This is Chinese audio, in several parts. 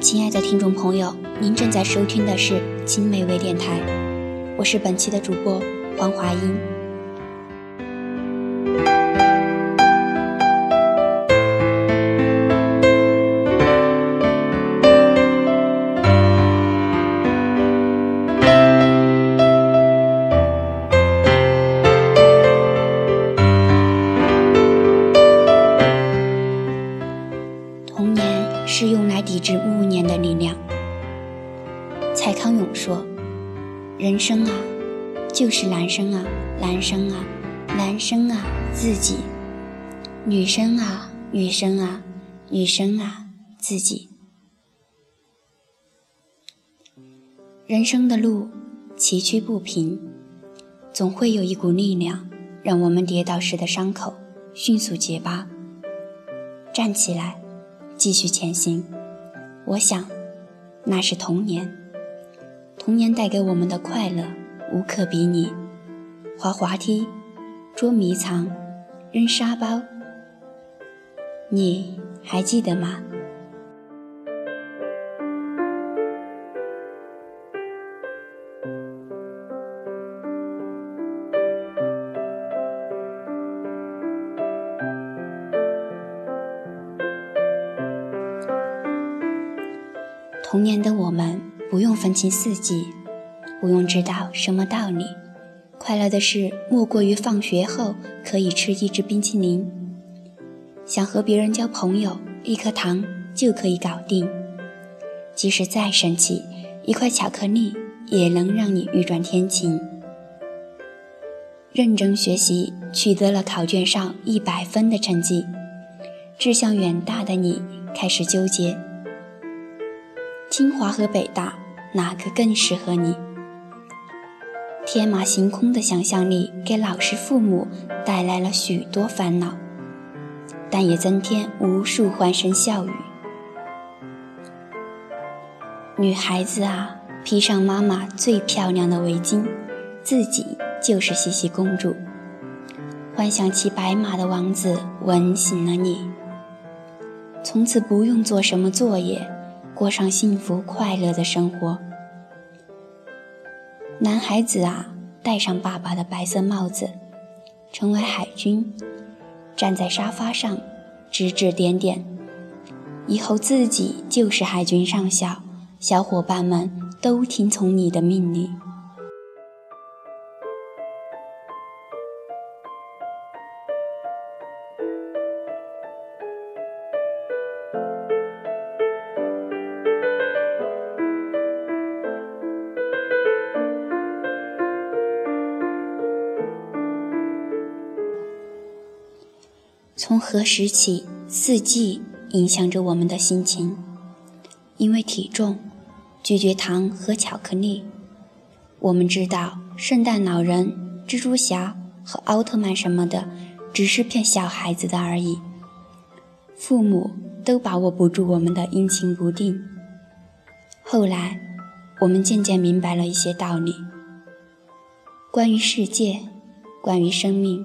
亲爱的听众朋友，您正在收听的是金美味电台，我是本期的主播黄华英。力量。蔡康永说人生啊，就是男生啊，男生啊，男生啊，自己；女生啊，女生啊，女生啊，自己。人生的路崎岖不平，总会有一股力量，让我们跌倒时的伤口迅速结疤，站起来，继续前行。我想，那是童年。童年带给我们的快乐无可比拟，滑滑梯、捉迷藏、扔沙包，你还记得吗？童年的我们。不用分清四季，不用知道什么道理，快乐的事莫过于放学后可以吃一支冰淇淋。想和别人交朋友，一颗糖就可以搞定。即使再生气，一块巧克力也能让你欲转天晴。认真学习，取得了考卷上一百分的成绩，志向远大的你开始纠结：清华和北大。哪个更适合你？天马行空的想象力给老师、父母带来了许多烦恼，但也增添无数欢声笑语。女孩子啊，披上妈妈最漂亮的围巾，自己就是茜茜公主，幻想骑白马的王子吻醒了你，从此不用做什么作业。过上幸福快乐的生活。男孩子啊，戴上爸爸的白色帽子，成为海军，站在沙发上指指点点，以后自己就是海军上校，小伙伴们都听从你的命令。从何时起，四季影响着我们的心情？因为体重，拒绝糖和巧克力。我们知道，圣诞老人、蜘蛛侠和奥特曼什么的，只是骗小孩子的而已。父母都把握不住我们的阴晴不定。后来，我们渐渐明白了一些道理，关于世界，关于生命。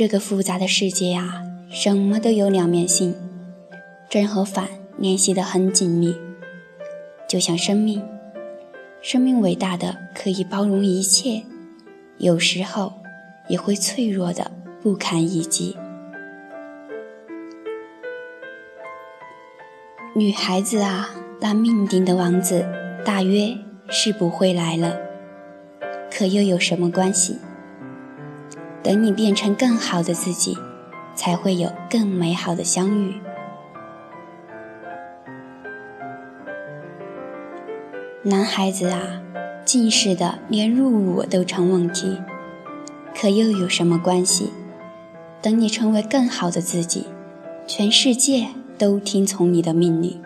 这个复杂的世界啊，什么都有两面性，正和反联系得很紧密。就像生命，生命伟大的可以包容一切，有时候也会脆弱的不堪一击。女孩子啊，那命定的王子大约是不会来了，可又有什么关系？等你变成更好的自己，才会有更美好的相遇。男孩子啊，近视的连入伍都成问题，可又有什么关系？等你成为更好的自己，全世界都听从你的命令。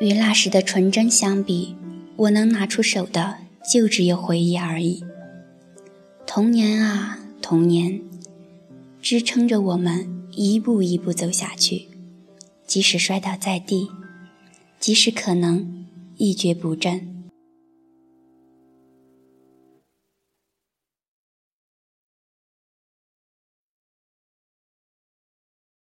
与那时的纯真相比，我能拿出手的就只有回忆而已。童年啊，童年，支撑着我们一步一步走下去，即使摔倒在地，即使可能一蹶不振。